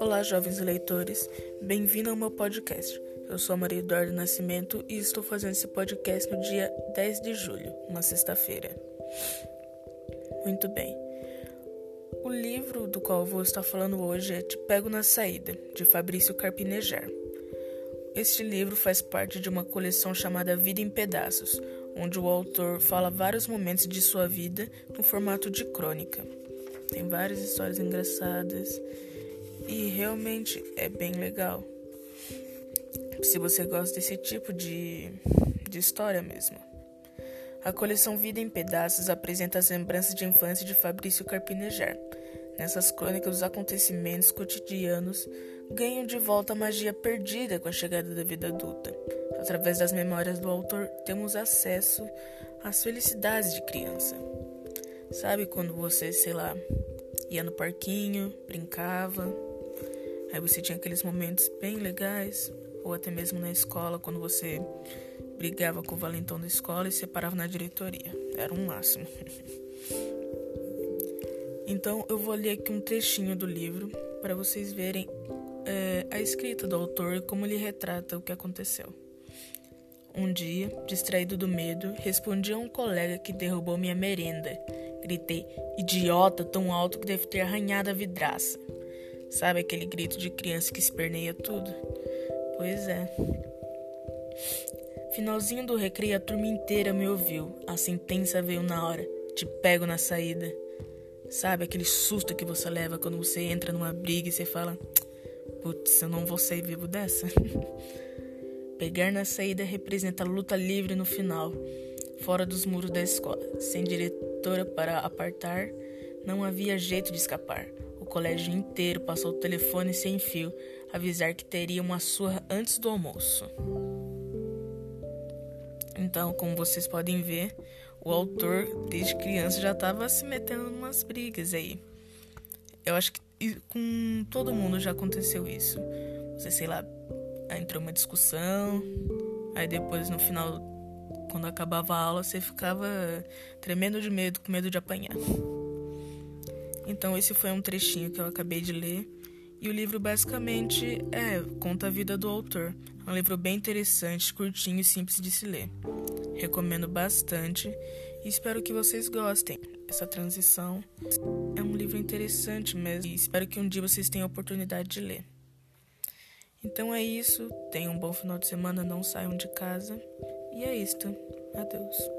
Olá, jovens leitores, bem-vindo ao meu podcast. Eu sou Maria Eduardo Nascimento e estou fazendo esse podcast no dia 10 de julho, uma sexta-feira. Muito bem. O livro do qual vou estar falando hoje é Te Pego na Saída, de Fabrício Carpinejar. Este livro faz parte de uma coleção chamada Vida em Pedaços, onde o autor fala vários momentos de sua vida no formato de crônica. Tem várias histórias engraçadas e realmente é bem legal. Se você gosta desse tipo de, de história mesmo. A coleção Vida em Pedaços apresenta as lembranças de infância de Fabrício Carpinejar. Nessas crônicas, os acontecimentos cotidianos ganham de volta a magia perdida com a chegada da vida adulta. Através das memórias do autor, temos acesso às felicidades de criança. Sabe quando você, sei lá, ia no parquinho, brincava, Aí você tinha aqueles momentos bem legais, ou até mesmo na escola, quando você brigava com o valentão da escola e se separava na diretoria. Era um máximo. então eu vou ler aqui um trechinho do livro para vocês verem é, a escrita do autor e como ele retrata o que aconteceu. Um dia, distraído do medo, respondi a um colega que derrubou minha merenda. Gritei, idiota, tão alto que deve ter arranhado a vidraça. Sabe aquele grito de criança que esperneia tudo? Pois é. Finalzinho do recreio, a turma inteira me ouviu. A sentença veio na hora. Te pego na saída. Sabe aquele susto que você leva quando você entra numa briga e você fala: Putz, eu não vou sair vivo dessa? Pegar na saída representa luta livre no final, fora dos muros da escola. Sem diretora para apartar, não havia jeito de escapar colégio inteiro passou o telefone sem fio avisar que teria uma surra antes do almoço. Então, como vocês podem ver, o autor desde criança já estava se metendo em umas brigas aí. Eu acho que com todo mundo já aconteceu isso. Você, sei lá, entrou uma discussão, aí depois no final, quando acabava a aula, você ficava tremendo de medo, com medo de apanhar. Então esse foi um trechinho que eu acabei de ler. E o livro basicamente é conta a vida do autor. Um livro bem interessante, curtinho e simples de se ler. Recomendo bastante e espero que vocês gostem. Essa transição é um livro interessante mesmo e espero que um dia vocês tenham a oportunidade de ler. Então é isso. Tenham um bom final de semana, não saiam de casa. E é isto. Adeus.